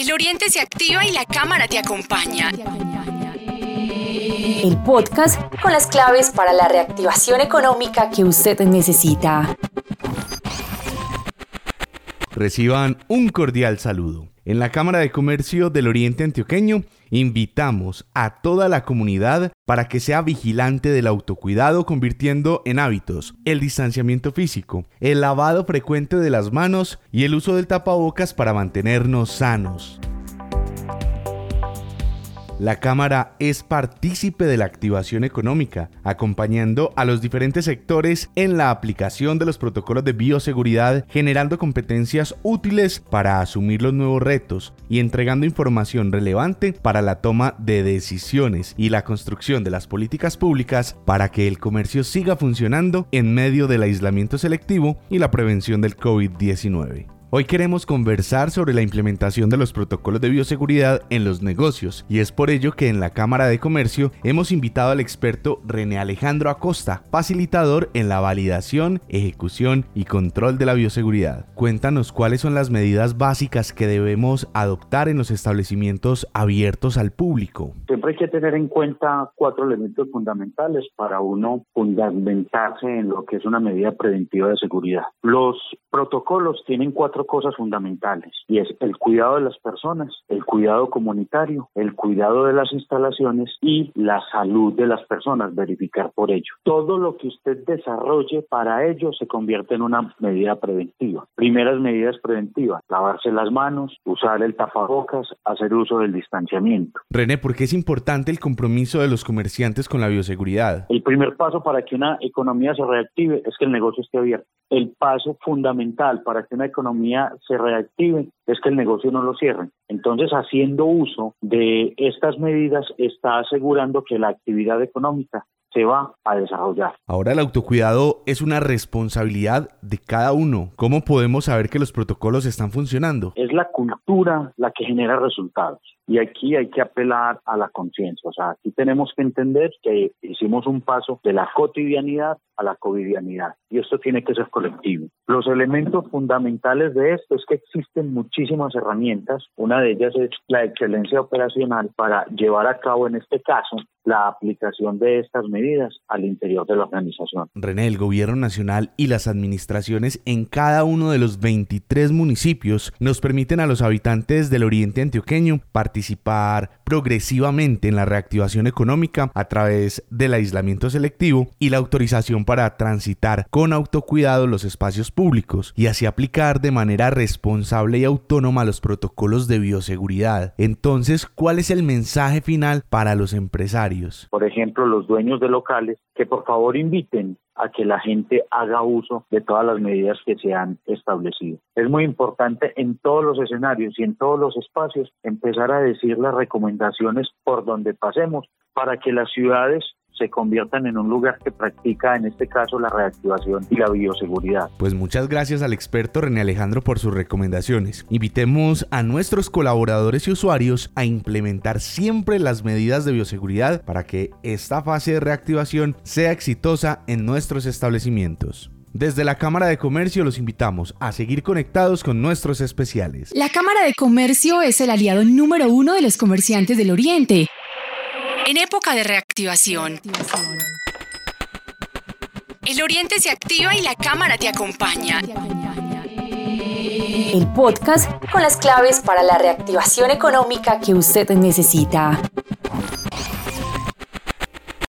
El Oriente se activa y la cámara te acompaña. El podcast con las claves para la reactivación económica que usted necesita. Reciban un cordial saludo. En la Cámara de Comercio del Oriente Antioqueño invitamos a toda la comunidad para que sea vigilante del autocuidado convirtiendo en hábitos el distanciamiento físico, el lavado frecuente de las manos y el uso del tapabocas para mantenernos sanos. La Cámara es partícipe de la activación económica, acompañando a los diferentes sectores en la aplicación de los protocolos de bioseguridad, generando competencias útiles para asumir los nuevos retos y entregando información relevante para la toma de decisiones y la construcción de las políticas públicas para que el comercio siga funcionando en medio del aislamiento selectivo y la prevención del COVID-19. Hoy queremos conversar sobre la implementación de los protocolos de bioseguridad en los negocios y es por ello que en la Cámara de Comercio hemos invitado al experto René Alejandro Acosta, facilitador en la validación, ejecución y control de la bioseguridad. Cuéntanos cuáles son las medidas básicas que debemos adoptar en los establecimientos abiertos al público. Siempre hay que tener en cuenta cuatro elementos fundamentales para uno fundamentarse en lo que es una medida preventiva de seguridad. Los protocolos tienen cuatro cosas fundamentales y es el cuidado de las personas, el cuidado comunitario, el cuidado de las instalaciones y la salud de las personas, verificar por ello. Todo lo que usted desarrolle para ello se convierte en una medida preventiva. Primeras medidas preventivas, lavarse las manos, usar el tapabocas, hacer uso del distanciamiento. René, ¿por qué es importante el compromiso de los comerciantes con la bioseguridad? El primer paso para que una economía se reactive es que el negocio esté abierto. El paso fundamental para que una economía se reactive es que el negocio no lo cierre. Entonces, haciendo uso de estas medidas, está asegurando que la actividad económica se va a desarrollar. Ahora el autocuidado es una responsabilidad de cada uno. ¿Cómo podemos saber que los protocolos están funcionando? Es la cultura la que genera resultados. Y aquí hay que apelar a la conciencia. O sea, aquí tenemos que entender que hicimos un paso de la cotidianidad a la covidianidad. Y esto tiene que ser colectivo. Los elementos fundamentales de esto es que existen muchísimas herramientas. Una de ellas es la excelencia operacional para llevar a cabo, en este caso, la aplicación de estas medidas al interior de la organización. René, el gobierno nacional y las administraciones en cada uno de los 23 municipios nos permiten a los habitantes del oriente antioqueño participar progresivamente en la reactivación económica a través del aislamiento selectivo y la autorización para transitar con autocuidado los espacios públicos y así aplicar de manera responsable y autónoma los protocolos de bioseguridad. Entonces, ¿cuál es el mensaje final para los Por ejemplo, los dueños de locales que por favor inviten a que la gente haga uso de todas las medidas que se han establecido. Es muy importante en todos los escenarios y en todos los espacios empezar a decir las recomendaciones por donde pasemos para que las ciudades se conviertan en un lugar que practica, en este caso, la reactivación y la bioseguridad. Pues muchas gracias al experto René Alejandro por sus recomendaciones. Invitemos a nuestros colaboradores y usuarios a implementar siempre las medidas de bioseguridad para que esta fase de reactivación sea exitosa en nuestros establecimientos. Desde la Cámara de Comercio los invitamos a seguir conectados con nuestros especiales. La Cámara de Comercio es el aliado número uno de los comerciantes del Oriente en época de reactivación. El Oriente se activa y la cámara te acompaña. El podcast con las claves para la reactivación económica que usted necesita.